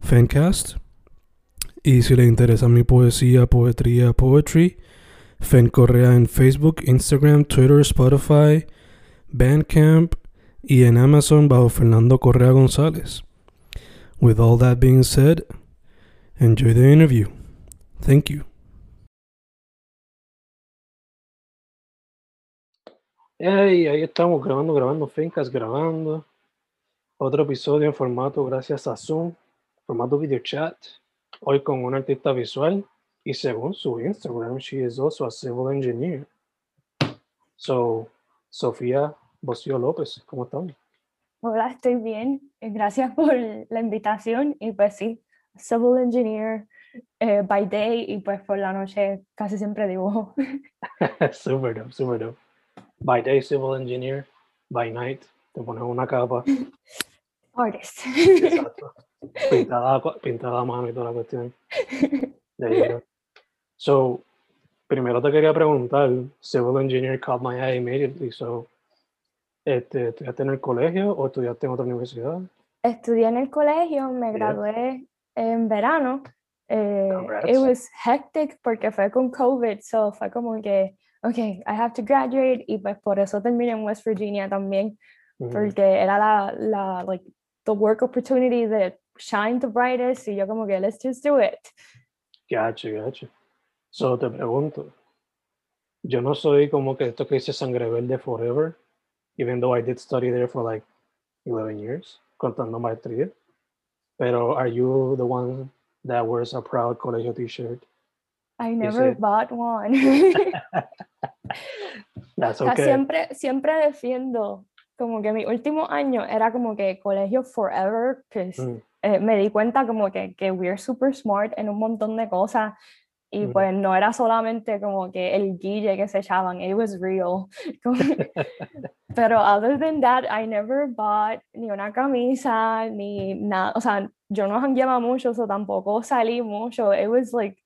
Fancast. Y si le interesa mi poesía, poetría, poetry, Fen Correa en Facebook, Instagram, Twitter, Spotify, Bandcamp y en Amazon bajo Fernando Correa González. With all that being said, enjoy the interview. Thank you. Hey, ahí estamos grabando, grabando Fincas, grabando otro episodio en formato gracias a Zoom, formato video chat. Hoy con un artista visual y según su Instagram, she is also a civil engineer. So, Sofía Bocio López, ¿cómo estás? Hola, estoy bien. Eh, Gracias por la invitación y pues sí, civil engineer eh, by day y pues por la noche casi siempre dibujo. super dope, super dope. By day, civil engineer. By night, te pones una capa. Artist. Exacto. Pintada, pintada mano y toda la cuestión. Go. So, primero te quería preguntar, civil engineer caught my eye immediately, so, este, ¿estudiaste en el colegio o estudiaste en otra universidad? Estudié en el colegio, me gradué en verano. Eh, it was hectic porque fue con COVID, so fue como que, okay, I have to graduate y pues por eso terminé en West Virginia también, Ujú. porque era la, la, like, the work opportunity that shine the brightest y yo como que, let's just do it. Gacho, gacho. So, te pregunto, yo no soy como que esto que dice sangre verde forever, even though I did study there for like 11 years, contando maestría. Pero are you the one that wears a proud colegio t-shirt? I never bought one. That's O sea, okay. siempre, siempre defiendo como que mi último año era como que colegio forever, que Mm. Me di cuenta como que, que we're super smart en un montón de cosas y Ujú. pues no era solamente como que el guille que se echaban, it was real. Pero other than that, I never bought ni una camisa, ni nada, o sea, yo no jangueaba mucho, o tampoco salí mucho, it was like,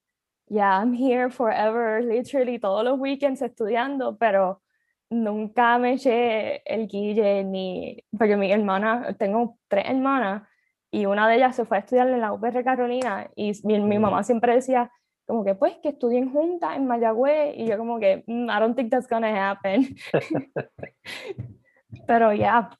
yeah, I'm here forever, literally todos los weekends estudiando, pero nunca me eché el guille ni, porque mi hermana, tengo tres hermanas y una de ellas se fue a estudiar en la UPR Carolina y mi, mi mamá siempre decía como que pues que estudien juntas en Mayagüez y yo como que "Mm, I don't think that's gonna happen. Pero ya,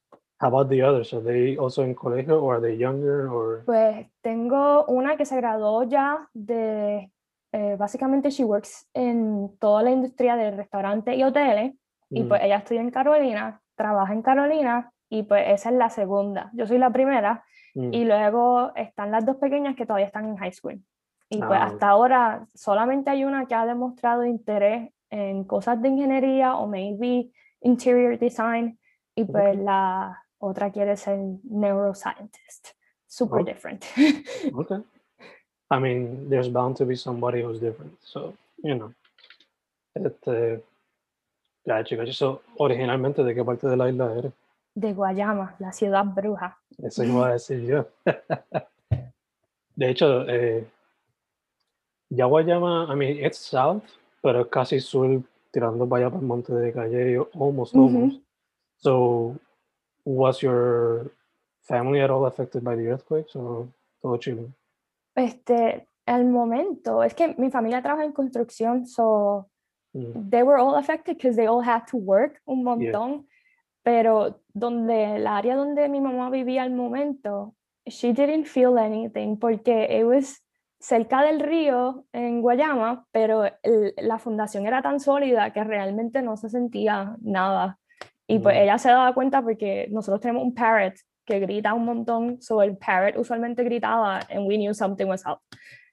How about the others? Are they also in colegio or are they younger or pues tengo una que se graduó ya de, eh, básicamente she works en toda la industria de restaurantes y hoteles y Mm, pues ella estudia en Carolina, trabaja en Carolina y pues esa es la segunda. Yo soy la primera mm, y luego están las dos pequeñas que todavía están en high school. Y pues Ah, hasta ahora solamente hay una que ha demostrado interés en cosas de ingeniería o maybe interior design y pues la otra quiere ser neuroscientist. Super Oh. different. Okay. I mean, there's bound to be somebody who's different. So, you know. Este, gacho, gacho. So, originalmente, ¿de qué parte de la isla eres? De Guayama, la ciudad bruja. Eso iba a decir yo. De hecho, eh, ya Guayama, I mean, it's south, pero es casi sur, tirando para allá para el monte de Calle, almost, almost. So, was your family at all affected by the earthquakes or todo chile? Este, el momento, es que mi familia trabaja en construcción, so Mm, they were all affected because they all had to work un montón, pero donde el área donde mi mamá vivía al momento she didn't feel anything porque it was cerca del río en Guayama, pero la fundación era tan sólida que realmente no se sentía nada. Y pues ella se daba cuenta porque nosotros tenemos un parrot que grita un montón, so el parrot usualmente gritaba and we knew something was up.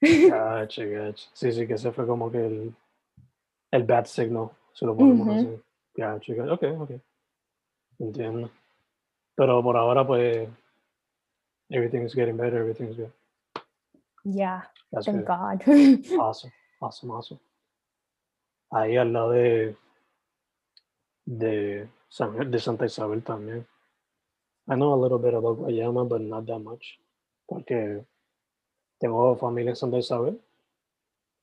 Gotcha, gotcha. Sí, sí, que ese fue como que el, el bad signal, se lo podemos decir. Gotcha, gotcha. Ok, ok. Entiendo. Pero por ahora, pues, everything's getting better, everything's good. Yeah, That's thank good. God. awesome, awesome, awesome. Ahí al lado de, de, San, de Santa Isabel también. I know a little bit about Guayama, but not that much. Porque tengo familia en Santa Isabel.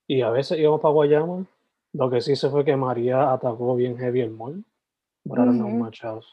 Y a veces íbamos para Guayama. Lo que sí se fue que María atacó bien heavy el mall. But I don't know much else.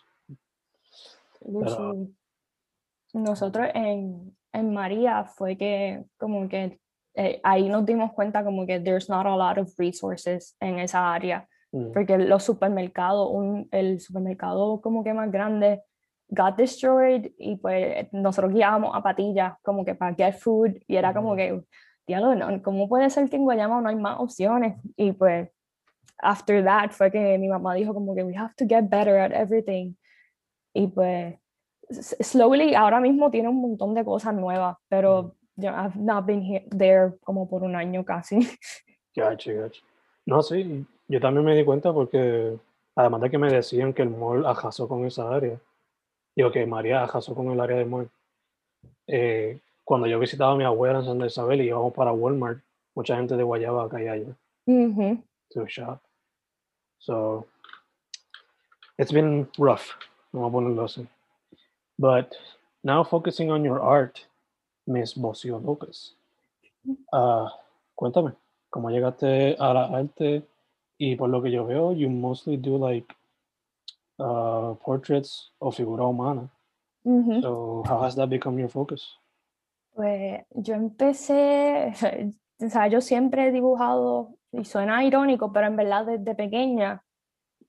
Nosotros en, en, María fue que como que eh, ahí nos dimos cuenta como que there's not a lot of resources en esa área. Mm. Porque los supermercados, un, el supermercado como que más grande got destroyed y pues nosotros guiábamos a patillas como que para get food y era como que, diálogo, no, ¿cómo puede ser que en Guayama no hay más opciones? Y pues after that fue que mi mamá dijo como que we have to get better at everything. Y pues slowly ahora mismo tiene un montón de cosas nuevas, pero yo I've not been here, there como por un año casi. Gotcha, gotcha. No, sí, yo también me di cuenta porque además de que me decían que el mall arrasó con esa área, digo que María arrasó con el área de mall. Eh, cuando yo visitaba a mi abuela en Santa Isabel y íbamos para Walmart, mucha gente de Guayaba caía allá. Mm -hmm. To shop. So, it's been rough, vamos a ponerlo así. But now focusing on your art, Miss Bocio Lucas. Uh, cuéntame, ¿cómo llegaste a la arte? Y por lo que yo veo, you mostly do like uh, portraits o figura humana. So, how has that become your focus? Pues yo empecé, o sea, yo siempre he dibujado, y suena irónico, pero en verdad desde pequeña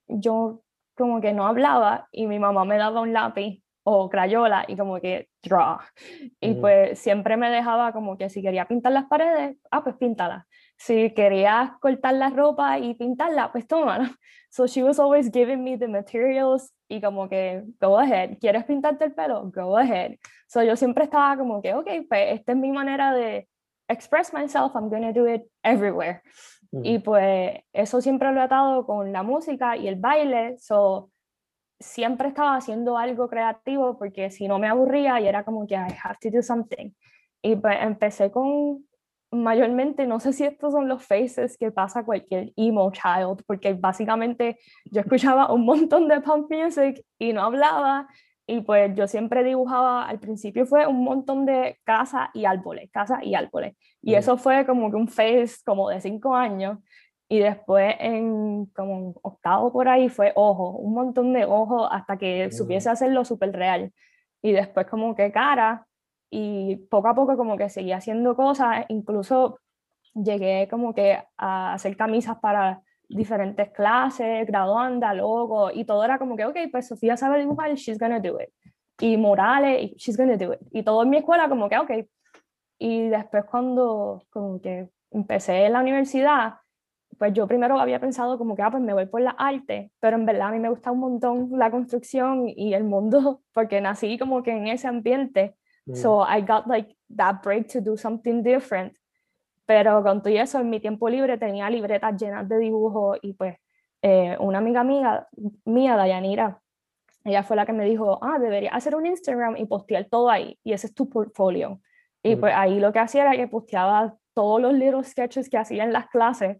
yo como que no hablaba y mi mamá me daba un lápiz o crayola y como que draw. Y pues siempre me dejaba como que si quería pintar las paredes, ah, pues píntala. Si quería cortar la ropa y pintarla, pues tómala. So she was always giving me the materials y como que, go ahead, ¿quieres pintarte el pelo? Go ahead. So yo siempre estaba como que, ok, pues esta es mi manera de express myself, I'm gonna do it everywhere. Y pues eso siempre lo he atado con la música y el baile. So siempre estaba haciendo algo creativo porque si no me aburría y era como que I have to do something. Y pues empecé con mayormente, no sé si estos son los faces que pasa cualquier emo child, porque básicamente yo escuchaba un montón de punk music y no hablaba, y pues yo siempre dibujaba, al principio fue un montón de casas y árboles, casas y árboles, y eso fue como que un face como de cinco años, y después en como octavo por ahí fue ojo, un montón de ojos hasta que supiese hacerlo súper real. Y después como que cara y poco a poco como que seguía haciendo cosas, incluso llegué como que a hacer camisas para diferentes clases, graduanda, logo, y todo era como que, ok, pues Sofía sabe dibujar, she's gonna do it. Y Morales, she's gonna do it. Y todo en mi escuela como que, ok. Y después cuando como que empecé en la universidad, pues yo primero había pensado como que, ah, pues me voy por la arte, pero en verdad a mí me gusta un montón la construcción y el mundo, porque nací como que en ese ambiente. Mm. So I got like that break to do something different. Pero con todo eso, en mi tiempo libre tenía libretas llenas de dibujos y pues eh, una amiga mía, mía, Dayanira, ella fue la que me dijo, ah, debería hacer un Instagram y postear todo ahí, y ese es tu portfolio. Y pues ahí lo que hacía era que posteaba todos los little sketches que hacía en las clases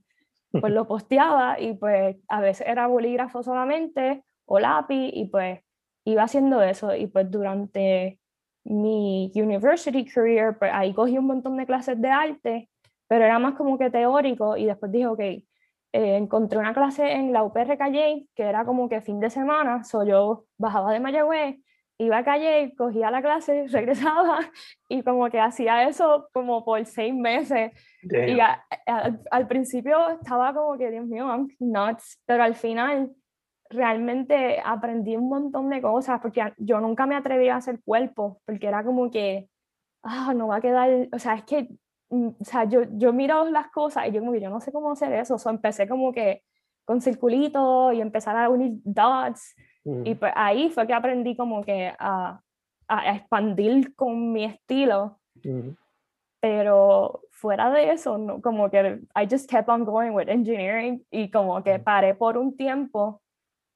pues lo posteaba y pues a veces era bolígrafo solamente o lápiz y pues iba haciendo eso y pues durante mi university career, pues ahí cogí un montón de clases de arte, pero era más como que teórico y después dije, ok, eh, encontré una clase en la UPR Calle que era como que fin de semana, so yo bajaba de Mayagüez iba a calle, cogía la clase, regresaba y como que hacía eso como por seis meses. Y al principio estaba como que, Dios mío, I'm nuts, pero al final realmente aprendí un montón de cosas porque yo nunca me atreví a hacer cuerpo, porque era como que ah, no va a quedar, o sea, es que, o sea, yo, yo miro las cosas y yo como que yo no sé cómo hacer eso, o sea, empecé como que con circulitos y empezar a unir dots, y pues ahí fue que aprendí como que a, a expandir con mi estilo, pero fuera de eso, no, como que I just kept on going with engineering y como que paré por un tiempo.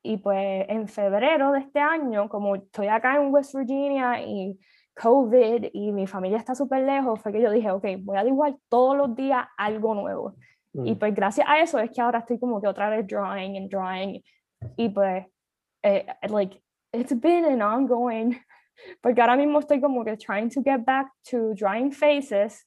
Y pues en febrero de este año, como estoy acá en West Virginia y COVID y mi familia está súper lejos, fue que yo dije, ok, voy a dibujar todos los días algo nuevo. Y pues gracias a eso es que ahora estoy como que otra vez drawing and drawing. Y pues, eh, like, it's been an ongoing, porque ahora mismo estoy como que trying to get back to drawing faces,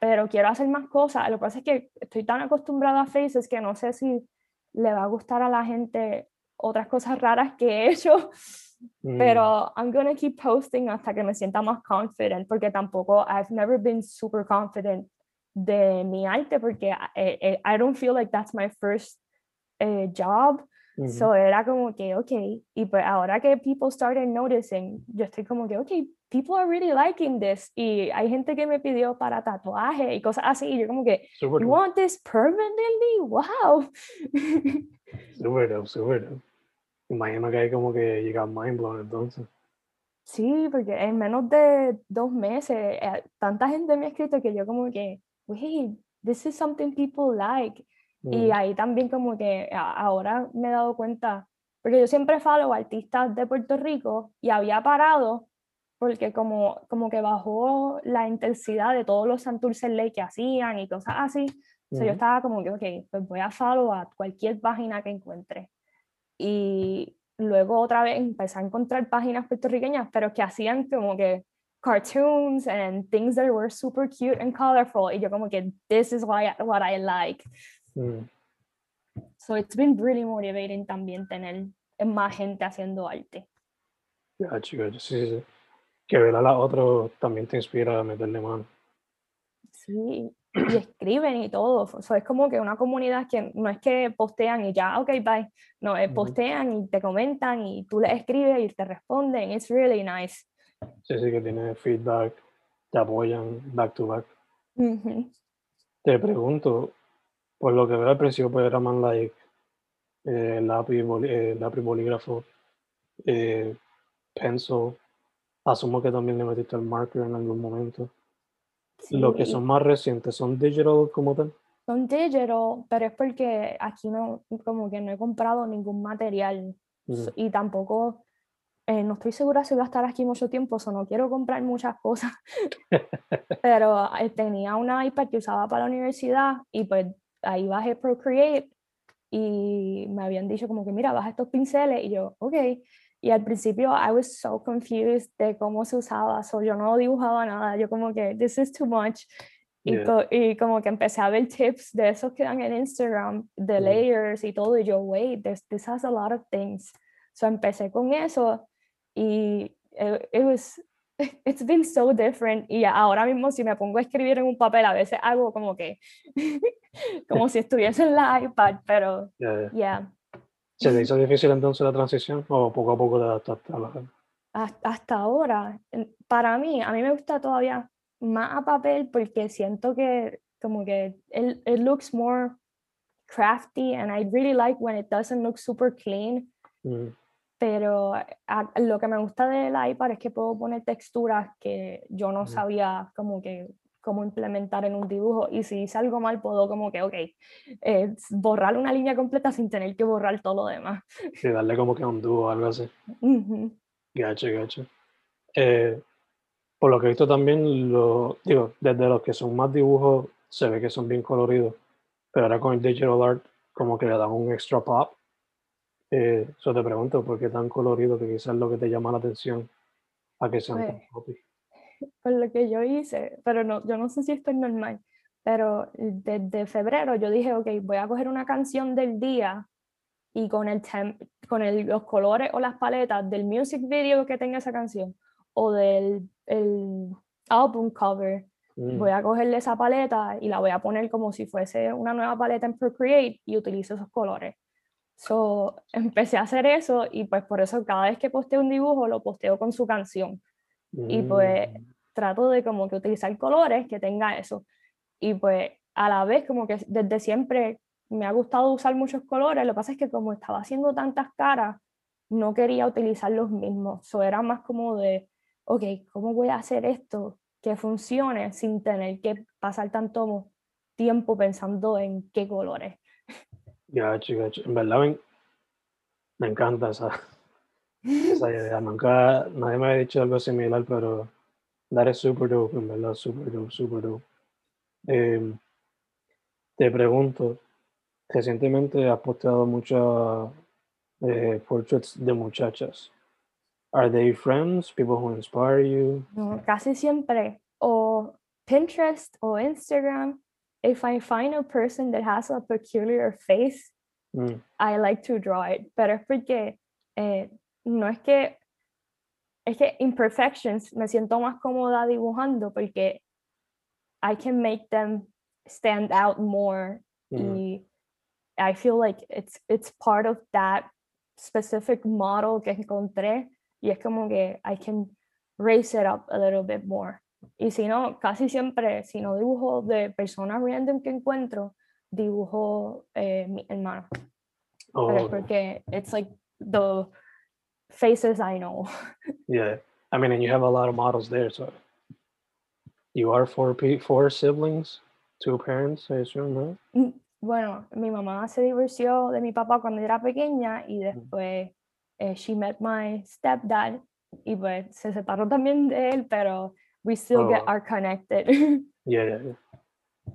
pero quiero hacer más cosas. Lo que pasa es que estoy tan acostumbrada a faces que no sé si le va a gustar a la gente otras cosas raras que he hecho. Mm. Pero I'm gonna keep posting hasta que me sienta más confident, porque tampoco I've never been super confident de mi arte, porque I, eh, eh, I don't feel like that's my first uh, job. So era como que, ok, y pues ahora que people started noticing, yo estoy como que, ok, people are really liking this. Y hay gente que me pidió para tatuaje y cosas así, y yo como que, you want this permanently? Wow. super dope, super dope. Imagino que hay como que llega mind blown entonces. Sí, porque en menos de dos meses, eh, tanta gente me ha escrito que yo como que, wait, this is something people like. Y mm. ahí también como que ahora me he dado cuenta, porque yo siempre follow artistas de Puerto Rico y había parado porque como, como que bajó la intensidad de todos los Santurce Ley que hacían y cosas así. yo estaba como que, ok, pues voy a follow a cualquier página que encuentre y luego otra vez empecé a encontrar páginas puertorriqueñas, pero que hacían como que cartoons and things that were super cute and colorful. Y yo como que, this is why, what I like. Mm. So it's been really motivating también tener más gente haciendo arte. Ya, chicos, sí, sí. Que ver a la otra también te inspira a meterle mano. Sí, y escriben y todo. O es como que una comunidad que no es que postean y ya, ok, bye. No, eh, postean y te comentan y tú les escribes y te responden. It's really nice. Sí, sí, que tiene feedback, te apoyan back to back. Te pregunto, por lo que veo al principio, pues era más like eh, lápiz, eh, lápiz, bolígrafo, eh, pencil. Asumo que también le metiste el marker en algún momento. Lo que son más recientes, ¿son digital como tal? Son digital, pero es porque aquí no, como que no he comprado ningún material y tampoco, eh, no estoy segura si voy a estar aquí mucho tiempo, o no quiero comprar muchas cosas, pero eh, tenía una iPad que usaba para la universidad y pues ahí bajé Procreate y me habían dicho como que mira, baja estos pinceles y yo, ok, y al principio I was so confused de cómo se usaba, so yo no dibujaba nada, yo como que this is too much. Y, y, como que empecé a ver tips de esos que dan en Instagram, de layers y todo, y yo, wait, this, this has a lot of things. So empecé con eso y it, it was, it's been so different. Y ahora mismo si me pongo a escribir en un papel, a veces hago como que, como si estuviese en la iPad, pero, yeah. ¿Se te hizo difícil entonces la transición o poco a poco te adaptaste a la Hasta ahora, para mí, a mí me gusta todavía más a papel porque siento que como que it, it looks more crafty and I really like when it doesn't look super clean. Mm. Pero lo que me gusta del iPad es que puedo poner texturas que yo no sabía como que cómo implementar en un dibujo y si hice algo mal puedo como que, ok, eh, borrar una línea completa sin tener que borrar todo lo demás. Sí, darle como que un dúo o algo así. Gacho, gacho. Eh, por lo que he visto también, lo, digo, desde los que son más dibujos se ve que son bien coloridos, pero ahora con el digital art como que le dan un extra pop. Eh, eso te pregunto, ¿por qué tan colorido que quizás es lo que te llama la atención a que sean tan pues, poppy? Con lo que yo hice, pero no, yo no sé si esto es normal, pero desde febrero yo dije, ok, voy a coger una canción del día y con, el con el, los colores o las paletas del music video que tenga esa canción o del el album cover, mm. voy a cogerle esa paleta y la voy a poner como si fuese una nueva paleta en Procreate y utilizo esos colores. So, empecé a hacer eso y pues por eso cada vez que posteo un dibujo lo posteo con su canción y pues mm. trato de como que utilizar colores que tenga eso. Y pues a la vez como que desde siempre me ha gustado usar muchos colores, lo que pasa es que como estaba haciendo tantas caras, no quería utilizar los mismos, eso era más como de, ok, ¿cómo voy a hacer esto que funcione sin tener que pasar tanto tiempo pensando en qué colores? Ya, chica, en verdad me, encanta esa, esa idea, nunca, nadie me ha dicho algo similar, pero that is super dope, en verdad, super dope, super dope. Em, te pregunto, recientemente has posteado muchos eh, portraits de muchachas. Are they friends, people who inspire you? No, casi siempre, o Pinterest o Instagram, if I find a person that has a peculiar face, mm. I like to draw it. Pero es porque eh, no es que es que imperfections me siento más cómoda dibujando porque I can make them stand out more mm. y I feel like it's it's part of that specific model que encontré y es como que I can raise it up a little bit more. Y si no, casi siempre, si no dibujo de personas random que encuentro, dibujo eh, mi hermano. Oh. porque it's like the faces I know. Yeah, I mean, and you have a lot of models there, so you are four four siblings, two parents, I assume, right? Mm, bueno, mi mamá se divorció de mi papá cuando era pequeña y después eh, she met my stepdad y pues se separó también de él, pero we still oh. get are connected. yeah, yeah, yeah.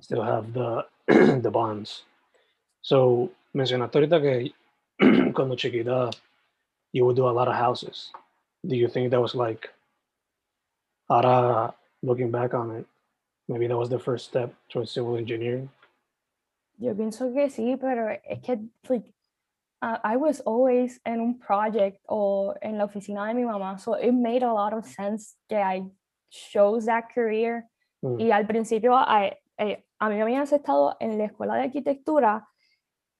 Still have the the bonds. So mencionaste ahorita que cuando chiquita you would do a lot of houses. Do you think that was like, ahora looking back on it, maybe that was the first step towards civil engineering? Yo pienso que sí, pero es que like, uh, I was always in un project or in la oficina de mi mamá, so it made a lot of sense that I chose that career. Mm. Y al principio, I, I, a mí me habían aceptado en la escuela de arquitectura,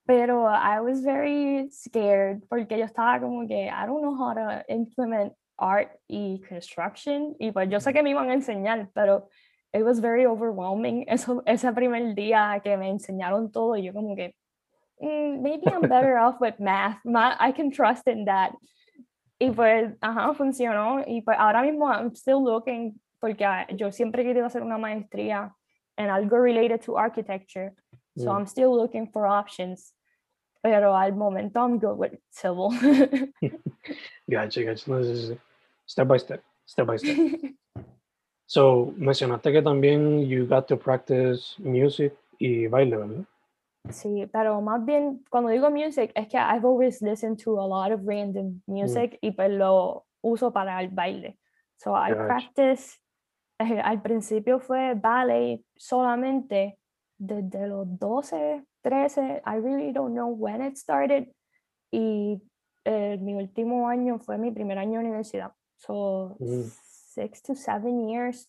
pero I was very scared porque yo estaba como que I don't know how to implement art y construction y pues yo sé que me iban a enseñar, pero it was very overwhelming eso, ese primer día que me enseñaron todo y yo como que mm, maybe I'm better off with math, I can trust in that. Y pues, ajá, funcionó. Y pues ahora mismo I'm still looking, porque ah, yo siempre querido hacer una maestría en algo related to architecture. So mm. I'm still looking for options. Pero al momento I'm good with civil. gotcha, gotcha. No, step by step, step by step. so, mencionaste que también you got to practice music y baile, ¿verdad? Sí, pero más bien cuando digo music es que I've always listened to a lot of random music mm. y pues lo uso para el baile. So I gotcha. practice, eh, al principio fue ballet solamente desde los 12, 13, I really don't know when it started. Y eh, mi último año fue mi primer año de universidad. So, mm. six to seven years.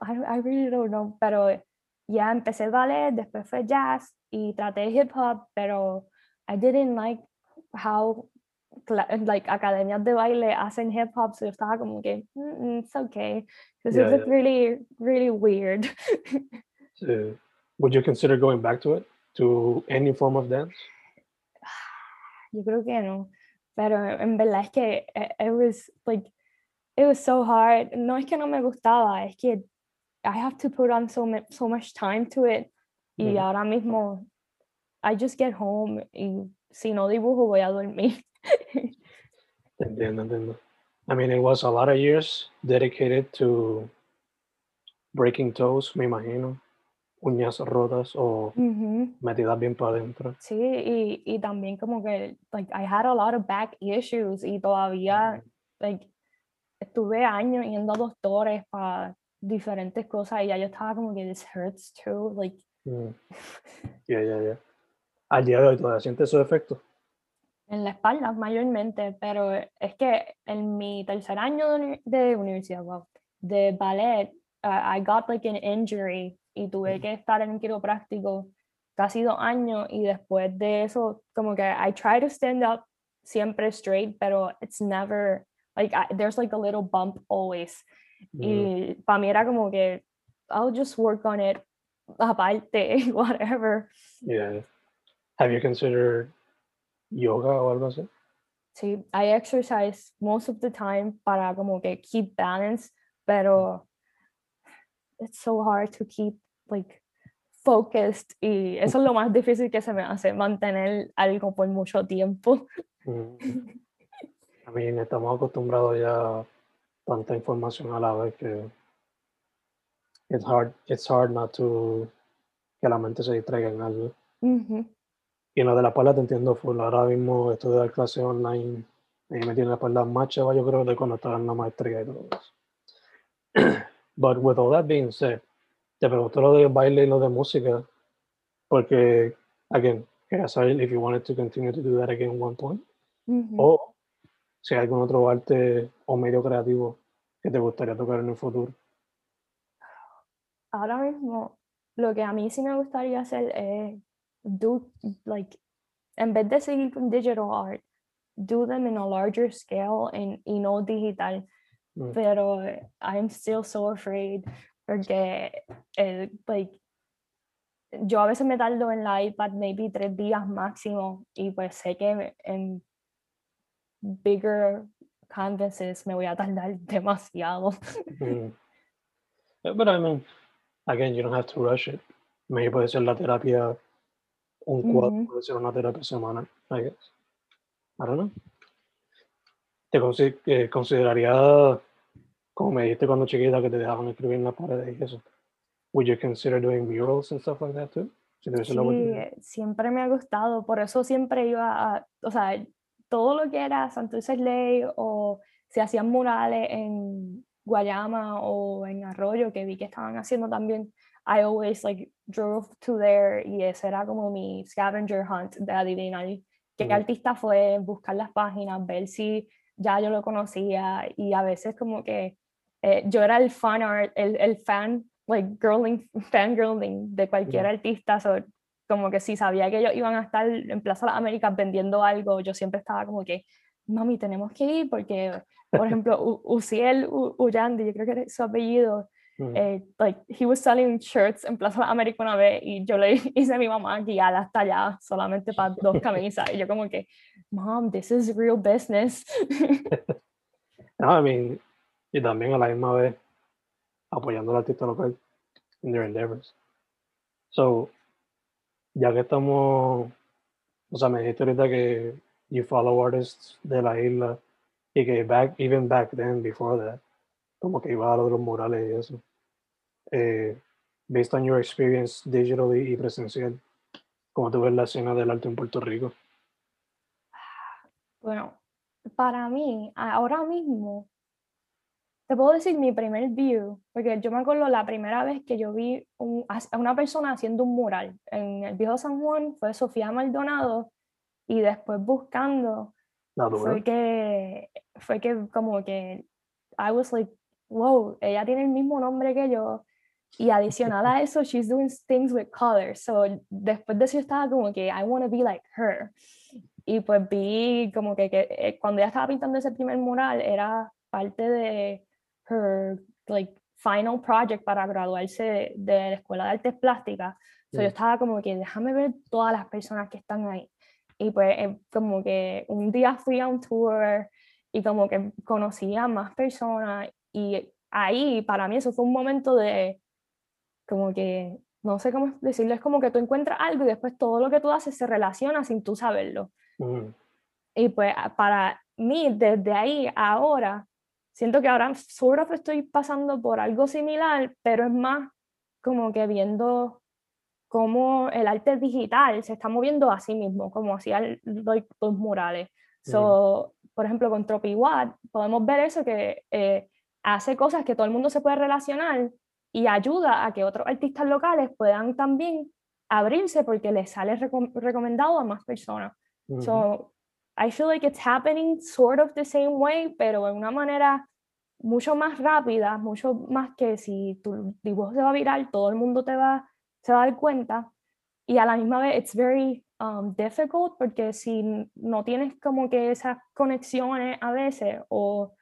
I, I really don't know. Pero ya empecé ballet, después fue jazz y traté hip hop, pero I didn't like how like academias de baile hacen hip hop, so yo estaba como que, mm, it's okay, because yeah, it's yeah. really, really weird. so, would you consider going back to it? to any form of dance? Yo creo que no, pero en verdad es que eh, it was like it was so hard. No es que no me gustaba, es que I have to put on so much, so much time to it. Y mm. ahora mismo I just get home y si no dibujo voy a dormir. entiendo, entiendo. I mean, it was a lot of years dedicated to breaking toes, me imagino uñas rotas o metidas bien para adentro. Sí, y, y, también como que, like, I had a lot of back issues y todavía, like, estuve años yendo a doctores para diferentes cosas y ya yo estaba como que this hurts too, like. Mm. Yeah, yeah, yeah. Al día de hoy todavía sientes esos efectos. En la espalda mayormente, pero es que en mi tercer año de, de universidad, wow, de ballet, uh, I got like an injury y tuve que estar en un quiropráctico casi dos años y después de eso como que I try to stand up siempre straight pero it's never like there's like a little bump always Mm. Y para mí era como que, I'll just work on it aparte, whatever. Yeah. Have you considered yoga o algo así? Sí, I exercise most of the time para como que keep balance, pero it's so hard to keep like focused y eso es lo más difícil que se me hace, mantener algo por mucho tiempo. Mm. A mí estamos acostumbrados ya a tanta información a la vez que it's hard, it's hard not to que la mente se distraiga en algo. Ujú. Y lo de la espalda te entiendo full. Ahora mismo esto de dar clases online mí me tiene la espalda más chava, yo creo, de cuando estaba en la maestría y todo eso. But with all that being said, te pregunto lo de baile y lo de música, porque, again, quería saber if you wanted to continue to do that again at one point, Ujú. o si hay algún otro arte o medio creativo que te gustaría tocar en el futuro. Ahora mismo, lo que a mí sí me gustaría hacer es do like en vez de seguir con digital art, do them in a larger scale and, y no digital. Mm. Pero eh, I'm still so afraid porque eh, like yo a veces me tardo en la iPad maybe tres días máximo y pues sé que en bigger canvases me voy a tardar demasiado. Mm. Eh, But I mean, again, you don't have to rush it. Maybe puede ser la terapia, un cuadro Ujú. puede ser una terapia semanal, I guess. I don't know. ¿Te eh, consideraría, como me dijiste cuando chiquita, que te dejaban escribir en las paredes y eso? Would you consider doing murals and stuff like that too? Si la Sí, siempre me ha gustado, por eso siempre iba a, o sea, todo lo que era Santurce Ley o se hacían murales en Guayama o en Arroyo, que vi que estaban haciendo también, I always like drove to there y ese era como mi scavenger hunt de adivinar qué Mm. artista fue, buscar las páginas, ver si ya yo lo conocía y a veces como que eh, yo era el fan art, el, el fan, like girling, fangirling de cualquier artista, so, como que si sabía que ellos iban a estar en Plaza Las Américas vendiendo algo, yo siempre estaba como que, mami, tenemos que ir porque, por ejemplo, U- Uciel U- Uyandi, yo creo que es su apellido, Mm. eh, like, he was selling shirts en Plaza Las Américas una vez y yo le hice a mi mamá guiar hasta allá solamente para dos camisas y yo como que, mom, this is real business. No, I mean, y también a la misma vez apoyando al artista local in their endeavors. So, ya que estamos, o sea, me dijiste ahorita que you follow artists de la isla y que back, even back then, before that, como que iba a lo de los murales y eso. Eh, based on your experience digitally y presencial, ¿cómo tú ves la escena del arte en Puerto Rico? Bueno, para mí, ahora mismo, te puedo decir mi primer view, porque yo me acuerdo la primera vez que yo vi un- a una persona haciendo un mural en el viejo San Juan, fue Sofía Maldonado, y después buscando, fue que, fue que como que, I was like, wow, ella tiene el mismo nombre que yo, y adicional a eso, she's doing things with colors, so después de eso yo estaba como que, I want to be like her. Y pues vi como que, que, eh, cuando ella estaba pintando ese primer mural era parte de her like final project para graduarse de, de la Escuela de Artes Plásticas. So, Mm. yo estaba como que déjame ver todas las personas que están ahí. Y pues eh, como que un día fui a un tour y como que conocí a más personas y ahí para mí eso fue un momento de como que no sé cómo decirlo, es como que tú encuentras algo y después todo lo que tú haces se relaciona sin tú saberlo. Mm, Y pues a- para mí, desde ahí a ahora, siento que ahora sort of estoy pasando por algo similar, pero es más como que viendo cómo el arte digital se está moviendo a sí mismo, como hacía el- like, los murales. So, por ejemplo, con TropiWatt podemos ver eso que eh, hace cosas que todo el mundo se puede relacionar y ayuda a que otros artistas locales puedan también abrirse porque les sale recom- recomendado a más personas. ujú. So I feel like it's happening sort of the same way, pero en una manera mucho más rápida, mucho más que si tu dibujo se va a viral, todo el mundo te va, se va a dar cuenta. Y a la misma vez, it's very um, difficult porque si no tienes como que esas conexiones a veces o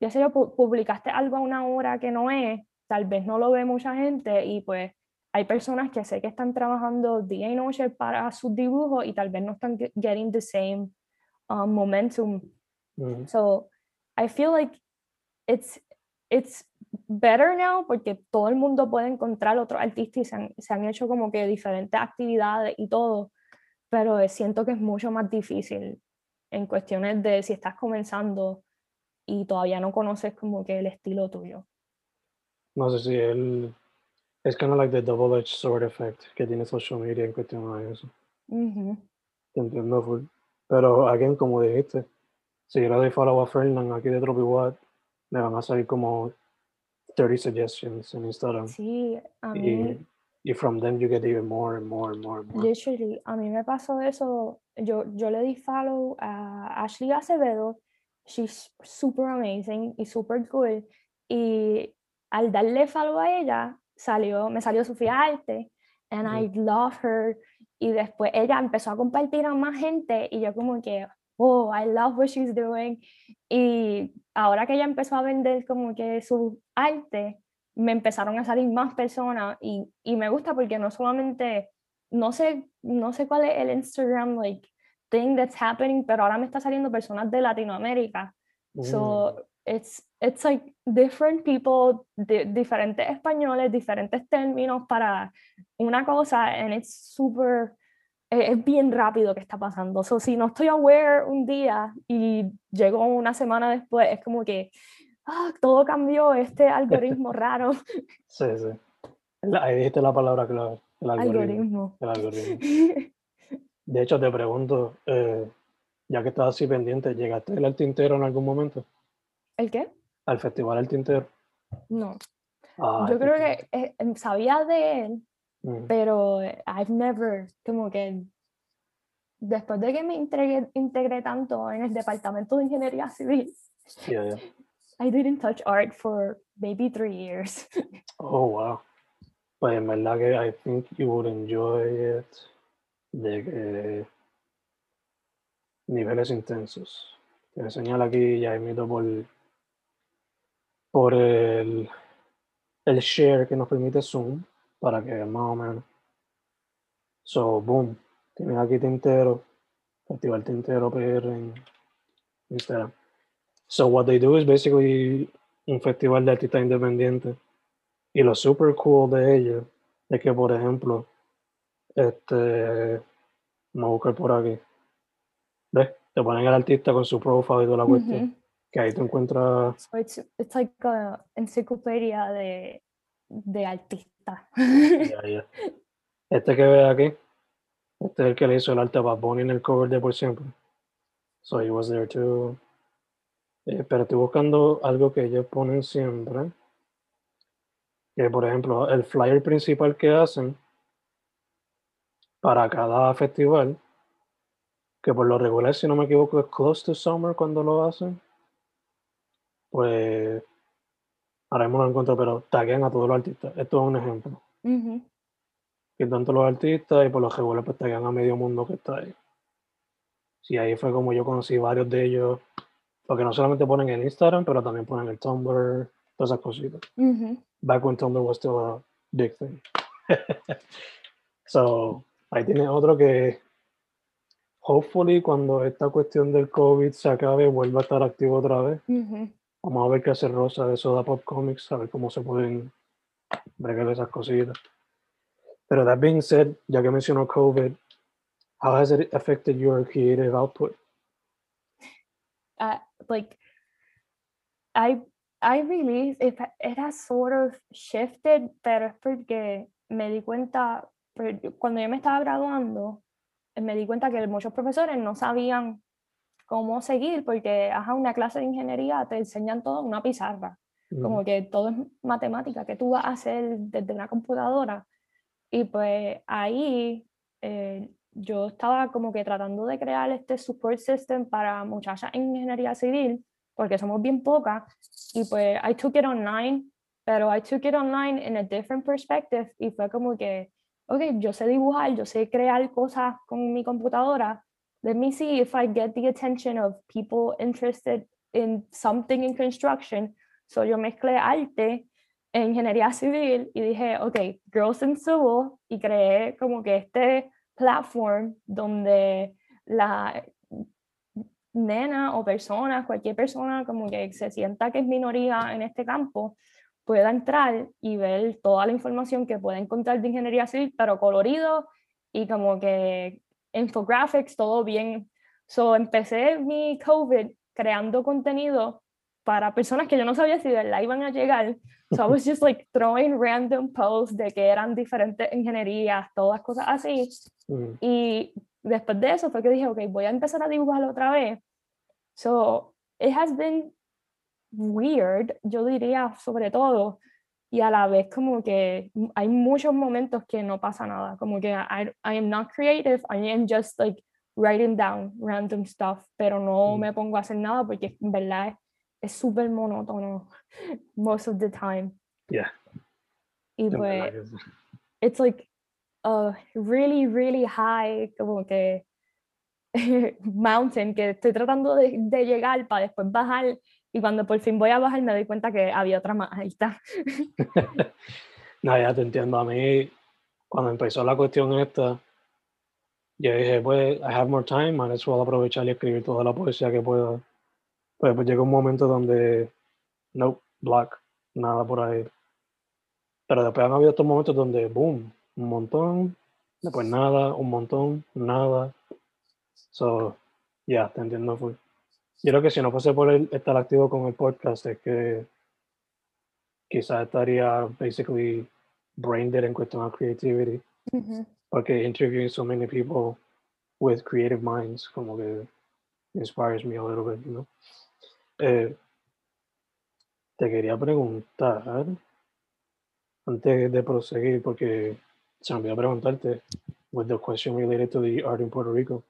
ya sé yo, publicaste algo a una hora que no es, tal vez no lo ve mucha gente y pues hay personas que sé que están trabajando día y noche para sus dibujos y tal vez no están getting the same um, momentum. Mm. So I feel like it's it's better now porque todo el mundo puede encontrar otro artista y se han, se han hecho como que diferentes actividades y todo, pero siento que es mucho más difícil en cuestiones de si estás comenzando y todavía no conoces como que el estilo tuyo. No sé si él es kind of like the double-edged sword effect que tiene social media en cuestión a eso. Ujú. Te entiendo full. Pero, again, como dijiste, si yo le doy follow a Fernand aquí de Tropi Watt, me van a salir como 30 suggestions en Instagram. Sí, a mí, Y, y from them you get even more and more and more and more. literally, a mí me pasó eso, yo, yo le di follow a Ashley Acevedo, she's super amazing y super cool, y al darle follow a ella, salió, me salió Sofía Arte, and I love her, y después ella empezó a compartir a más gente, y yo como que, oh, I love what she's doing, y ahora que ella empezó a vender como que su arte, me empezaron a salir más personas y, y me gusta porque no solamente, no sé, no sé cuál es el Instagram like thing that's happening, pero ahora me está saliendo personas de Latinoamérica. Mm. So it's it's like different people, di- diferentes españoles, diferentes términos para una cosa and it's super eh, es bien rápido que está pasando. So, si no estoy aware un día y llego una semana después, es como que ah, todo cambió, este algoritmo raro. Sí, sí. Ahí dijiste la palabra clave, el algoritmo. algoritmo. El algoritmo. De hecho, te pregunto, eh, ya que estás así pendiente, ¿llegaste al Tintero en algún momento? ¿El qué? Al Festival El Tintero. No. Ah, Yo creo que eh, em, sabía de él, cool. Mm. pero eh, I've never, como que después de que me integré, integré tanto en el departamento de ingeniería civil, Yeah, yeah. I didn't touch art for maybe three years. Oh, wow. Pues en verdad que I think you would enjoy it. De que niveles intensos. Te voy a señalar aquí ya invito por, por el, el share que nos permite Zoom para que más o menos. So, boom. Tienes aquí Tintero, Festival Tintero PR en Instagram. So, what they do is basically un festival de artistas independientes. Y lo super cool de ellos es que, por ejemplo, este, vamos a buscar por aquí. ¿Ves? Te ponen el artista con su profile y toda la cuestión. Que ahí tú encuentras. So it's, it's like a enciclopedia de, de artista. Ya, ya. Este que ves aquí, este es el que le hizo el arte a Bad Bunny en el cover de Por Siempre. So he was there too. Eh, pero estoy buscando algo que ellos ponen siempre. Que por ejemplo, el flyer principal que hacen para cada festival, que por lo regular, si no me equivoco, es Close to Summer cuando lo hacen. Pues ahora mismo no lo encuentro, pero taguean a todos los artistas. Esto es un ejemplo Ujú. que tanto los artistas y por los regular pues te a medio mundo que está ahí. Sí, ahí fue como yo conocí varios de ellos, porque no solamente ponen el Instagram, pero también ponen el Tumblr, todas esas cositas. Ujú. Back when Tumblr was still a big thing. so, ahí tienes otro que hopefully cuando esta cuestión del COVID se acabe vuelva a estar activo otra vez. Ujú. Vamos a ver qué hace Rosa de Soda Pop Comics, a ver cómo se pueden bregar esas cositas. Pero that being said, ya que mencionó COVID, how has it affected your creative output? uh, like I I really it, it has sort of shifted, pero es porque me di cuenta por- cuando yo me estaba graduando, me di cuenta que muchos profesores no sabían cómo seguir porque ajá, una clase de ingeniería te enseñan todo en una pizarra, como que todo es matemática, que tú vas a hacer desde una computadora. Y pues ahí eh, yo estaba como que tratando de crear este support system para muchachas en ingeniería civil, porque somos bien pocas, y pues I took it online, pero I took it online in a different perspective, y fue como que, ok, yo sé dibujar, yo sé crear cosas con mi computadora, let me see if I get the attention of people interested in something in construction. So yo mezclé arte e ingeniería civil y dije, ok, Girls in Civil, y creé como que este platform donde la nena o persona, cualquier persona como que se sienta que es minoría en este campo, pueda entrar y ver toda la información que puede encontrar de ingeniería civil, pero colorido y como que infographics, todo bien. So empecé mi COVID creando contenido para personas que yo no sabía si de verdad iban a llegar. So I was just like throwing random posts de que eran diferentes ingenierías, todas cosas así. Mm. Y después de eso fue que dije, ok, voy a empezar a dibujar otra vez. So it has been weird, yo diría sobre todo, y a la vez como que hay muchos momentos que no pasa nada, como que I, I am not creative, I am just like writing down random stuff, pero no Mm. me pongo a hacer nada porque en verdad es súper monótono most of the time. Yeah. Y pues, it's like a really, really high, como que mountain que estoy tratando de, de llegar para después bajar y cuando por fin voy a bajar me doy cuenta que había otra más alta. No, ya te entiendo. A mí, cuando empezó la cuestión esta, yo dije, pues, I have more time, as well aprovechar y escribir toda la poesía que pueda. Pero pues llegó un momento donde, no, black, nada por ahí. Pero después han habido estos momentos donde, boom, un montón, después nada, un montón, nada. So, ya, te entiendo, full. Yo creo que si no fuese por el, estar activo con el podcast, es que quizás estaría basically brain dead en cuestión de creativity, porque interviewing so many people with creative minds como que inspires me a little bit, you know. Eh, te quería preguntar, antes de proseguir, porque se me olvidó preguntarte, with the question related to the art in Puerto Rico,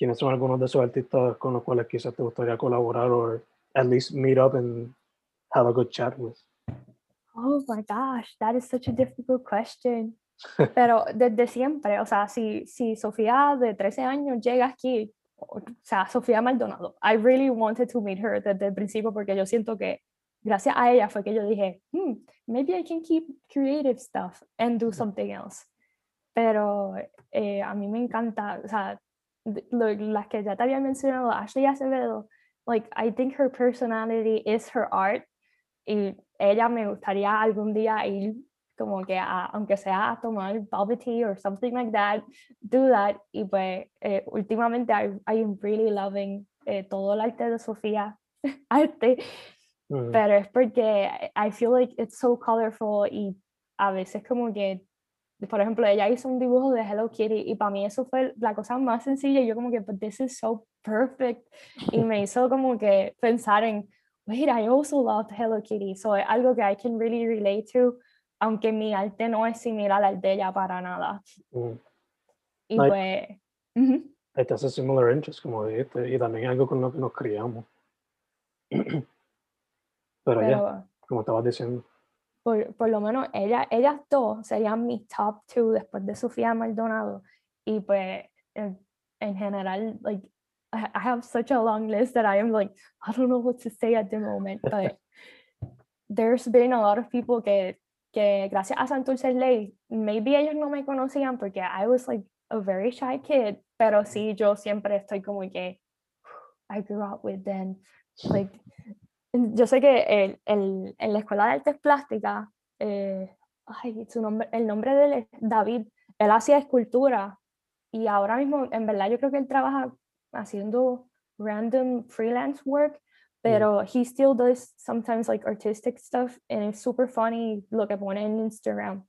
¿quiénes son algunos de esos artistas con los cuales quizás te gustaría colaborar o at least meet up and have a good chat with? Oh my gosh, that is such a difficult question. Pero desde siempre, o sea, si, si Sofía de 13 años llega aquí, o sea, Sofía Maldonado, I really wanted to meet her desde el principio porque yo siento que gracias a ella fue que yo dije, hmm, maybe I can keep creative stuff and do something else. Pero eh, a mí me encanta, o sea, lo- las que ya te había mencionado, Ashley Acevedo, like, I think her personality is her art y ella me gustaría algún día ir como que a, aunque sea a tomar bubble tea or something like that, do that. Y pues eh, últimamente I, I am really loving eh, todo el arte de Sofía, arte, pero es porque I feel like it's so colorful y a veces como que, por ejemplo, ella hizo un dibujo de Hello Kitty y para mí eso fue la cosa más sencilla y yo como que, but this is so perfect y me hizo como que pensar en, wait, I also love Hello Kitty, so es algo que I can really relate to, aunque mi arte no es similar al de ella para nada. mm. Y Like- pues, ujú, Este hace similar interest, como dijiste, y también algo con lo que nos criamos. Pero ya, pero como estabas diciendo, por, por lo menos ella, ellas dos serían mis top two después de Sofía Maldonado. Y pues en, en general, like, I, I have such a long list that I am like, I don't know what to say at the moment, but there's been a lot of people que, que gracias a Santurce Ley, maybe ellos no me conocían porque I was like a very shy kid, pero sí, yo siempre estoy como que, I grew up with them, like, yo sé que el, el- en la escuela de artes plásticas, eh, ay, su nombre, el nombre de él es David, él hacía escultura y ahora mismo, en verdad, yo creo que él trabaja haciendo random freelance work, pero he still does sometimes like artistic stuff and it's super funny lo que pone en Instagram.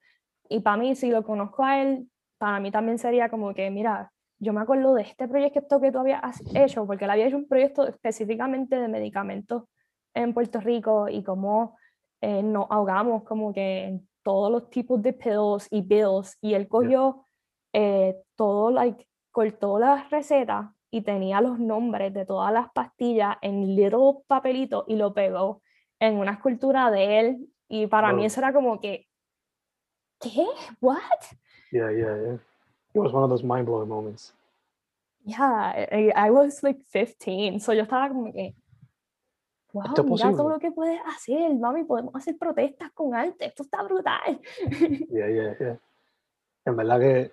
Y para mí, si lo conozco a él, para mí también sería como que, mira, yo me acuerdo de este proyecto que tú habías hecho, porque él había hecho un proyecto específicamente de medicamentos en Puerto Rico y cómo eh, nos ahogamos como que en todos los tipos de pills y bills y él cogió eh, todo, like, cortó las recetas y tenía los nombres de todas las pastillas en little papelitos y lo pegó en una escultura de él y para mí Wow. eso era como que ¿qué? ¿what? yeah, yeah, yeah. It was one of those mind blowing moments. Yeah, I, I was like 15, so yo estaba como que wow, mira todo lo que puedes hacer, mami, podemos hacer protestas con arte, esto está brutal. Yeah, yeah, yeah. En verdad que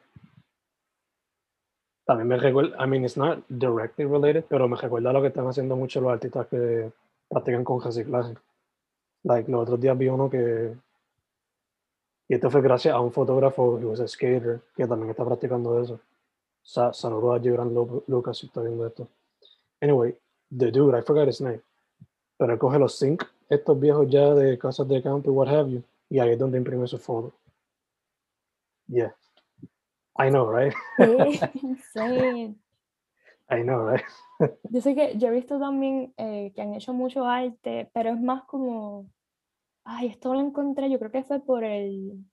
también me recuerda, I mean, it's not directly related, pero me recuerda lo que están haciendo muchos los artistas que practican con reciclaje. Like, los otros días vi uno que, y esto fue gracias a un fotógrafo, he was a skater, que también está practicando eso. Sa saludos a Gibran Lu- Lucas si está viendo esto. Anyway, the dude, I forgot his name, pero coge los zinc, estos viejos ya de casas de campo y what have you, y ahí es donde imprime su foto. Yeah. I know, right? Insane. I know, right? Yo sé que yo he visto también eh, que han hecho mucho arte, pero es más como, ay, esto lo encontré, yo creo que fue por el,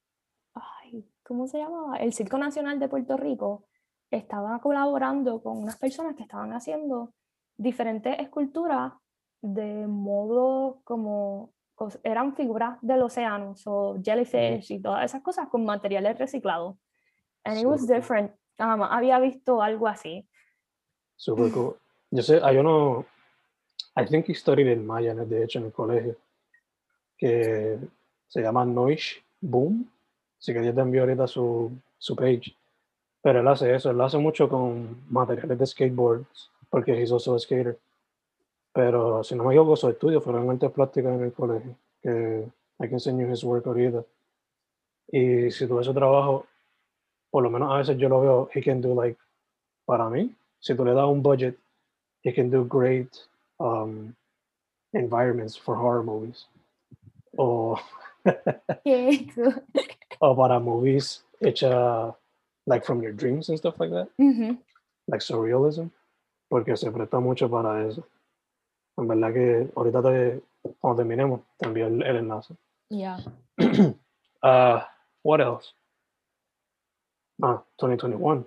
ay, ¿cómo se llamaba? El Circo Nacional de Puerto Rico. Estaba colaborando con unas personas que estaban haciendo diferentes esculturas de modo como, eran figuras del océano, o jellyfish y todas esas cosas con materiales reciclados. And it was different. Jamás había visto algo así. Super cool. Yo sé, hay uno, I think he studied in Maya, de hecho, en el colegio, que se llama Noish Boom. Así que yo te envío ahorita su, su page. Pero él hace eso, él hace mucho con materiales de skateboards, porque he's also a skater. Pero si no me equivoco, su estudio fue realmente plástica en el colegio, que hay que enseñar his work ahorita. Y si tú ves su trabajo, por lo menos a veces yo lo veo, he can do like, para mí, si tú le das un budget, he can do great um, environments for horror movies. O, o para movies hecha like from your dreams and stuff like that, Ujú. like surrealism, porque se presta mucho para eso. En verdad que ahorita te, cuando terminemos, te envío el, el enlace. Yeah. Uh, what else? Ah, 2021.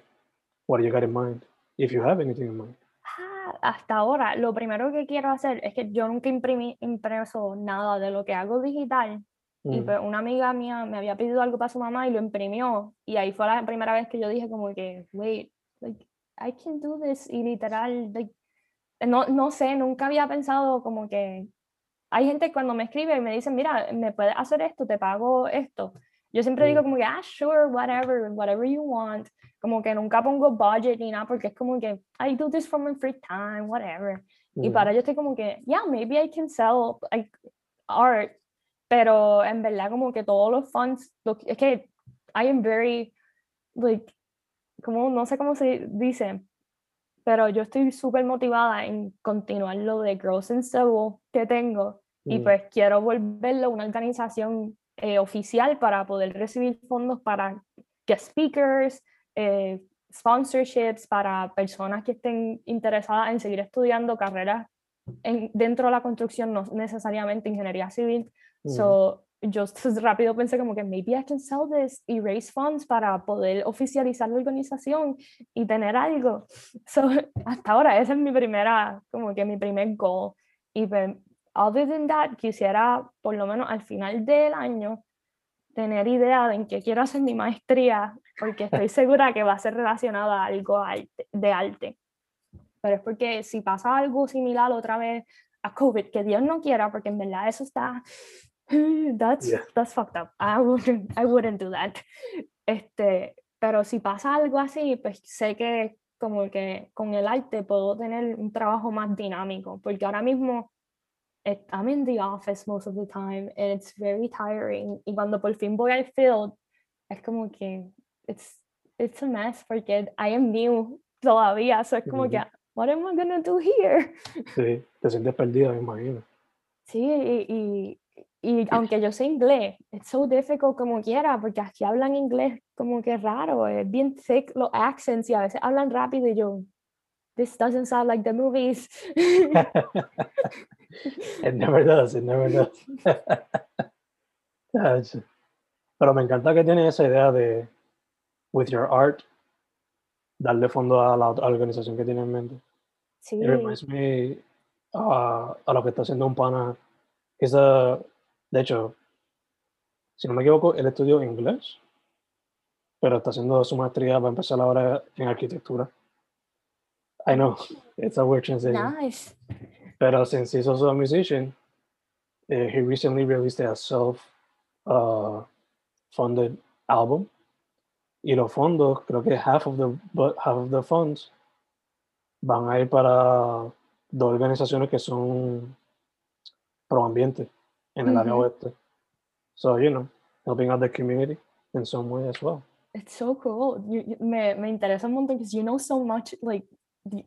What do you got in mind? If you have anything in mind. Ah, Hasta ahora, lo primero que quiero hacer es que yo nunca imprimí impreso nada de lo que hago digital. Y Mm, pues una amiga mía me había pedido algo para su mamá y lo imprimió. Y ahí fue la primera vez que yo dije como que, wait, like, I can do this. Y literal, like, no, no sé, nunca había pensado como que... Hay gente cuando me escribe y me dicen, mira, me puedes hacer esto, te pago esto. Yo siempre digo como que, ah, sure, whatever, whatever you want. Como que nunca pongo budget ni nada porque es como que, I do this for my free time, whatever. Y para yo estoy como que, yeah, maybe I can sell like, art, pero en verdad como que todos los funds, lo es que I am very, like, como, no sé cómo se dice, pero yo estoy súper motivada en continuar lo de Girls in Civil que tengo y mm, pues quiero volverlo una organización eh, oficial para poder recibir fondos para guest speakers, eh, sponsorships para personas que estén interesadas en seguir estudiando carreras en- dentro de la construcción, no necesariamente ingeniería civil. mm. So, yo s- rápido pensé como que maybe I can sell this y raise funds para poder oficializar la organización y tener algo. So, hasta ahora esa es mi primera, como que mi primer goal. Y pues, other than that, quisiera por lo menos al final del año tener idea de en qué quiero hacer mi maestría, porque estoy segura que va a ser relacionada a algo de arte. Pero es porque si pasa algo similar otra vez a COVID, que Dios no quiera, porque en verdad eso está, that's, Yeah. that's fucked up. I wouldn't, I wouldn't do that. Este, pero si pasa algo así, pues sé que como que con el arte puedo tener un trabajo más dinámico, porque ahora mismo it- I'm in the office most of the time and it's very tiring. Y cuando por fin voy al field, es como que it's, it's a mess porque I am new todavía. So es como que, Ujú. what am I gonna do here? Sí, te sientes perdida, me imagino. Sí, y, y, y aunque yo sé inglés, it's so difficult como quiera, porque aquí hablan inglés como que raro, es bien thick los accents y a veces hablan rápido y yo, this doesn't sound like the movies. It never does, it never does. Pero me encanta que tienes esa idea de, with your art, darle fondo a la, a la organización que tienes en mente. Sí, It reminds me uh, a lo que está haciendo un pana. Es a- de hecho, si no me equivoco, él estudió inglés, pero está haciendo su maestría, va a empezar ahora en arquitectura. I know, it's a weird transition. nice. Pero since he's also a musician, uh, he recently released a self uh, funded album. Y los fondos, creo que half of the but half of the funds van a ir para dos organizaciones que son pro ambiente en el área Ujú. oeste. So, you know, helping out the community in some way as well. It's so cool. You, you- me, me interesa un montón because you know so much, like,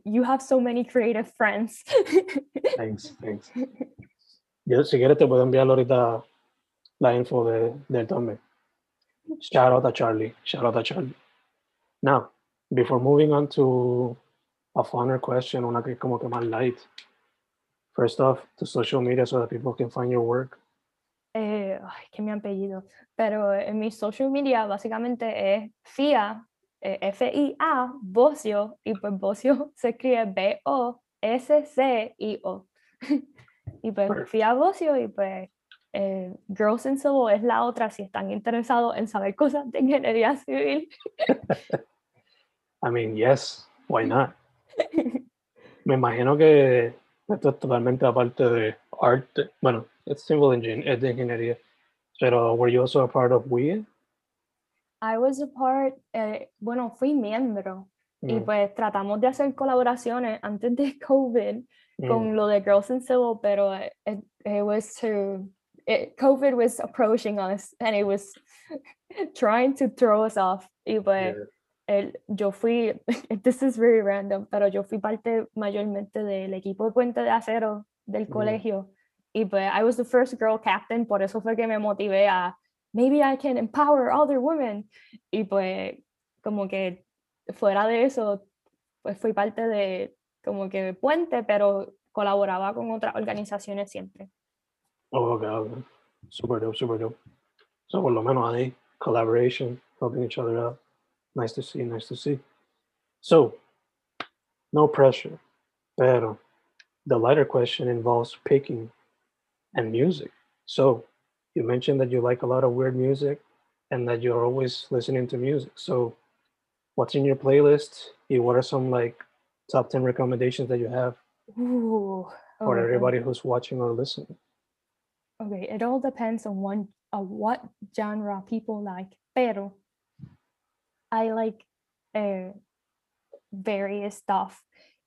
you have so many creative friends. Thanks, thanks. Yo, si quieres, te puedo enviar ahorita la info de, del también. Shout out a Charlie. Shout out a Charlie. Now, before moving on to a funner question, una que como que más light. First off, to social media so that people can find your work. Ay, que mi apellido, pero en mi social media básicamente es FIA, eh, F-I-A, Bocio, y pues Bocio se escribe B-O-S-C-I-O. y pues. FIA Bocio y pues eh, Girls in Civil es la otra si están interesados en saber cosas de ingeniería civil. I mean, yes, why not? Me imagino que esto es totalmente aparte de arte. Bueno, es civil engine, es de ingeniería. Pero, were you also a part of WIA? I was a part, eh, bueno, fui miembro y Mm, pues tratamos de hacer colaboraciones antes de COVID mm, con lo de Girls in Civil, pero it, it, it was to, it, COVID was approaching us and it was trying to throw us off. Y pues yeah. el, yo fui, this is very random, pero yo fui parte mayormente del equipo de Puente de Acero del Ujú. colegio. Y pues I was the first girl captain, por eso fue que me motivé a, maybe I can empower other women. Y pues como que fuera de eso, pues fui parte de como que Puente, pero colaboraba con otras organizaciones siempre. Oh, God. Super dope, super dope. So, por lo menos ahí, collaboration, helping each other out. Nice to see, nice to see. So, no pressure. Pero, the lighter question involves picking and music. So, you mentioned that you like a lot of weird music and that you're always listening to music. So, what's in your playlist? What are some like top 10 recommendations that you have Ooh, for okay, everybody who's watching or listening? Okay, it all depends on one on what genre people like. Pero I like uh, various stuff.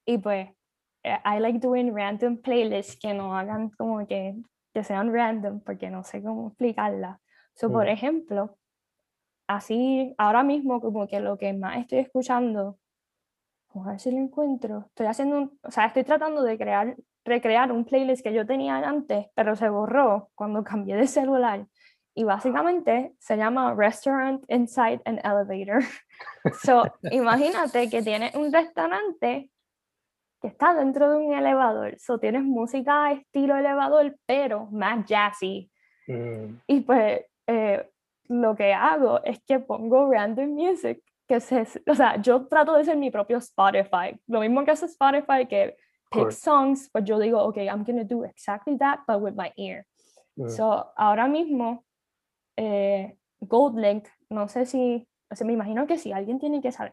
Y pues eh, I like doing random playlists que no hagan como que, que sean random porque no sé cómo explicarla. So, por Mm. ejemplo, así ahora mismo como que lo que más estoy escuchando, vamos a ver si lo encuentro. Estoy haciendo un, o sea, estoy tratando de crear, recrear un playlist que yo tenía antes, pero se borró cuando cambié de celular. Y básicamente se llama Restaurant Inside an Elevator. So, imagínate que tienes un restaurante que está dentro de un elevador. So, tienes música estilo elevador, pero más jazzy. Mm, Y pues eh, lo que hago es que pongo random music, que se, o sea, yo trato de ser mi propio Spotify. Lo mismo que hace Spotify, que pick songs, pues yo digo, ok, I'm gonna do exactly that, but with my ear. mm. So, ahora mismo, eh, Gold Link, no sé si, o sea, me imagino que sí, alguien tiene que saber.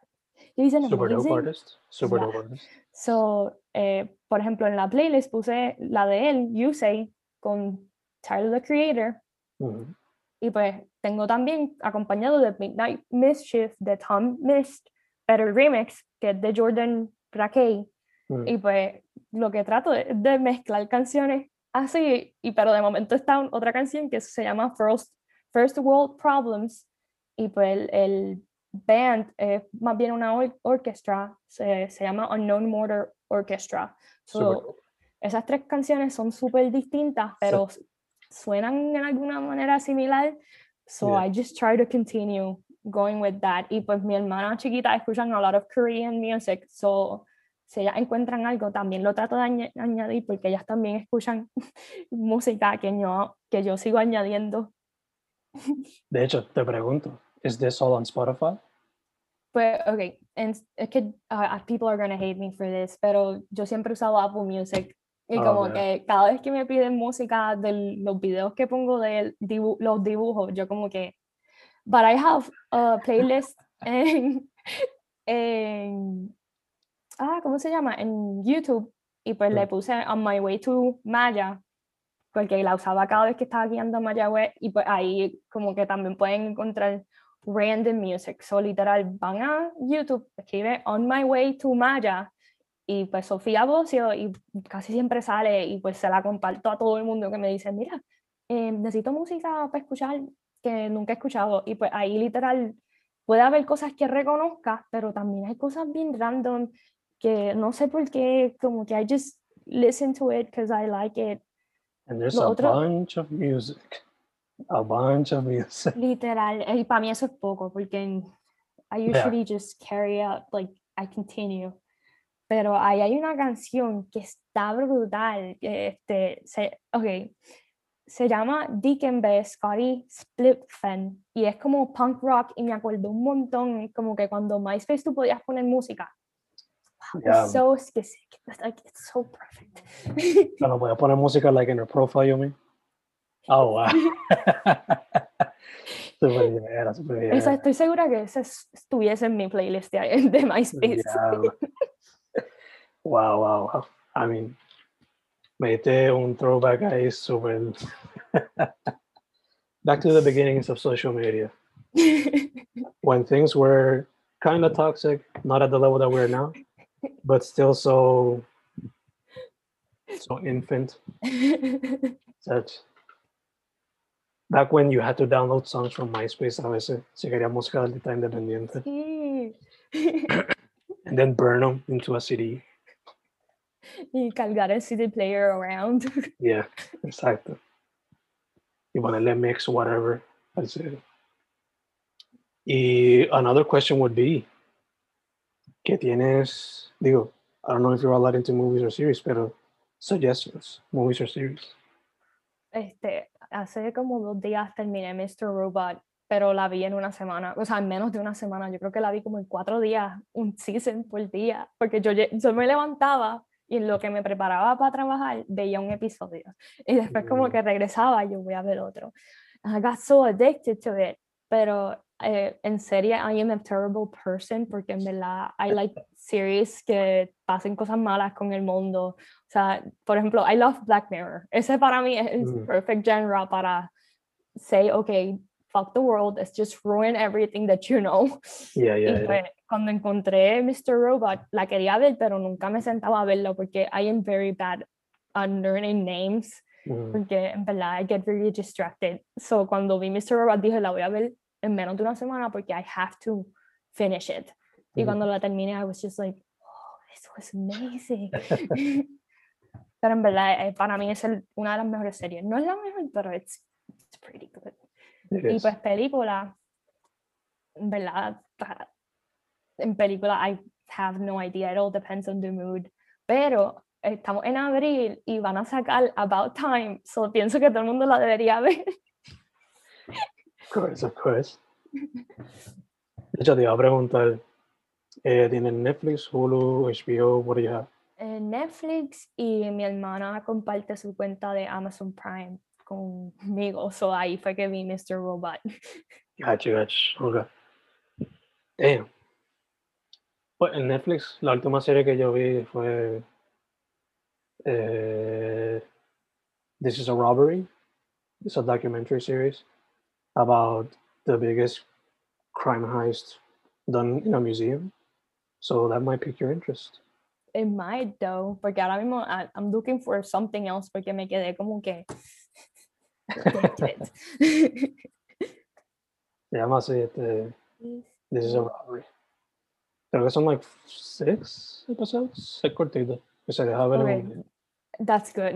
He's an Super dope artist. Super Yeah. dope artist. So, eh, por ejemplo, en la playlist puse la de él, You Say, con Tyler the Creator. Mhm. Y pues tengo también acompañado de Midnight Mischief de Tom Mist, pero el remix, que es de Jordan Rakey. Mm. Y pues lo que trato es de mezclar canciones así, y pero de momento está un- otra canción que se llama First, First World Problems. Y pues el, el band es más bien una or- orquestra, se, se llama Unknown Mortar Orchestra. So, esas tres canciones son súper distintas, pero s- suenan en alguna manera similar. So Yeah. I just try to continue going with that. Y pues mi hermana chiquita escuchan a lot of Korean music, so si ellas encuentran algo, también lo trato de añe- añadir porque ellas también escuchan música que yo, que yo sigo añadiendo. De hecho, te pregunto, is this all on Spotify? Pues, ok, en- es que uh, people are gonna hate me for this, pero yo siempre he usado Apple Music. Y Ah, como que cada vez que me piden música de los videos que pongo de dibu- los dibujos, yo como que... But I have a playlist en, en... Ah, ¿cómo se llama? En YouTube y pues le puse On My Way to Maya, porque la usaba cada vez que estaba guiando a Mayagüez y pues ahí como que también pueden encontrar random music. So literal, van a YouTube, escribe On My Way to Maya y pues Sofía Bocio y casi siempre sale y pues se la comparto a todo el mundo que me dice, mira, eh, necesito música para escuchar que nunca he escuchado y pues ahí literal puede haber cosas que reconozcas, pero también hay cosas bien random que no sé por qué, como que I just listen to it because I like it. And there's Lo a otro- bunch of music. A bunch of music. Literal, y para mí eso es poco, porque I usually just carry out, like, I continue. Pero ahí hay una canción que está brutal. que, Este, se, ok, se llama Deacon B. Scotty Splitfen y es como punk rock y me acuerdo un montón como que cuando MySpace tú podías poner música. Wow, Yeah. It's so specific. It's like it's so perfect. Bueno, voy a poner música like in her profile, you mean? Oh, wow. super bien, era super bien. Esa, estoy segura que esa es- estuviese en mi playlist de, de MySpace. Diablo. Wow, wow, wow. I mean, me diste un throwback ahí super. Back to the beginnings of social media. When things were kind of toxic, not at the level that we're now, but still so so infant. Such. Back when you had to download songs from MySpace a veces, si querías música de artista independiente, Sí. and then burn them into a CD. y cargar el CD player around. Yeah, exacto. Y ponerle mix, whatever. al CD. Y another question would be, ¿qué tienes? Digo, I don't know if you're a lot into movies or series, pero suggestions, movies or series. Este, hace como dos días terminé Mr. Robot, pero la vi en una semana, o sea, en menos de una semana. Yo creo que la vi como en cuatro días, un season por día, porque yo, yo me levantaba y en lo que me preparaba para trabajar veía un episodio. Y después como que regresaba yo voy a ver otro. I got so addicted to it, pero eh, en serie I am a terrible person porque en verdad I like series que pasen cosas malas con el mundo. O sea, por ejemplo, I love Black Mirror. Ese para mí es el Mm. perfect genre para say, okay, fuck the world, let's just ruin everything that you know. Yeah, Y yeah, yeah. cuando encontré Mr. Robot, la quería ver, pero nunca me sentaba a verlo porque I am very bad at learning names, Mm, porque en verdad I get very distracted. So cuando vi Mr. Robot dije, la voy a ver en menos de una semana porque I have to finish it. Y Ujú. cuando la terminé, I was just like, oh, this was amazing. pero en verdad, eh, para mí es el- una de las mejores series. No es la mejor, pero it's, it's pretty good. it Y is. pues película, en verdad, en película I have no idea, it all depends on the mood. Pero estamos en abril y van a sacar About Time, so pienso que todo el mundo la debería ver. Of course, of course. De hecho, te iba a preguntar, eh, ¿tienes Netflix, Hulu, HBO? Have? En Netflix y mi hermana comparte su cuenta de Amazon Prime conmigo, so ahí fue que vi Mr. Robot. Gotcha, gotcha. Okay. Damn. Pues en Netflix, la última serie que yo vi fue eh, This is a Robbery. It's a documentary series about the biggest crime heist done in a museum. So that might pique your interest. It might though, porque ahora mismo I- I'm looking for something else porque me quedé como que. Se llama así, este, This is a Robbery. Creo que son like six episodes, es cortito. Deja ver en un That's good.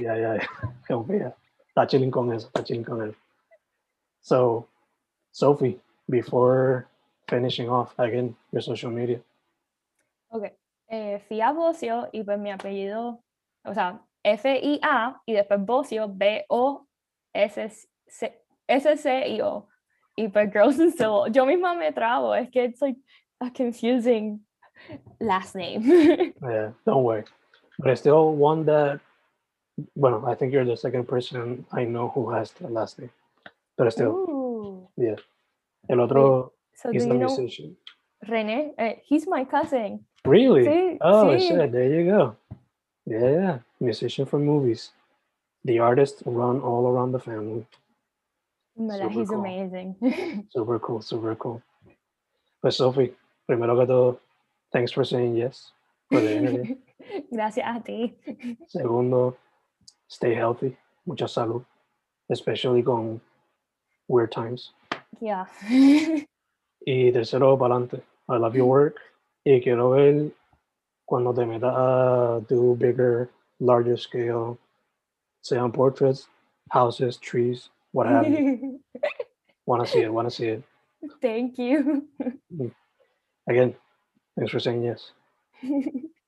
Yeah, yeah, yeah. Como que ya. Está chilling con eso, está chilling con él. So, Sophie, before finishing off again your social media, Ok, eh, Fia Bocio y pues mi apellido, o sea, F-I-A y después Bocio, B-O-S-C-I-O. Y pues Girls in Civil. Yo misma me trabo, es que it's like a confusing last name. yeah, don't worry. But it's still one that, well, I think you're the second person I know who has the last name. But still, Ooh. yeah. El otro So is the you know René? Eh, he's my cousin. Really? Oh, shit, there you go. Yeah, musician for movies. The artist run all around the family. He's cool. amazing. Super cool, super cool. Pues Sophie, primero que todo, thanks for saying yes for the interview. Gracias a ti. Segundo, stay healthy, mucha salud, especially con weird times. Yeah. Y tercero, para adelante. I love your work. Y quiero ver cuando te metas a do bigger, larger scale, sean portraits, houses, trees, what have you. wanna see it, wanna see it. Thank you. Mm. Again, thanks for saying yes.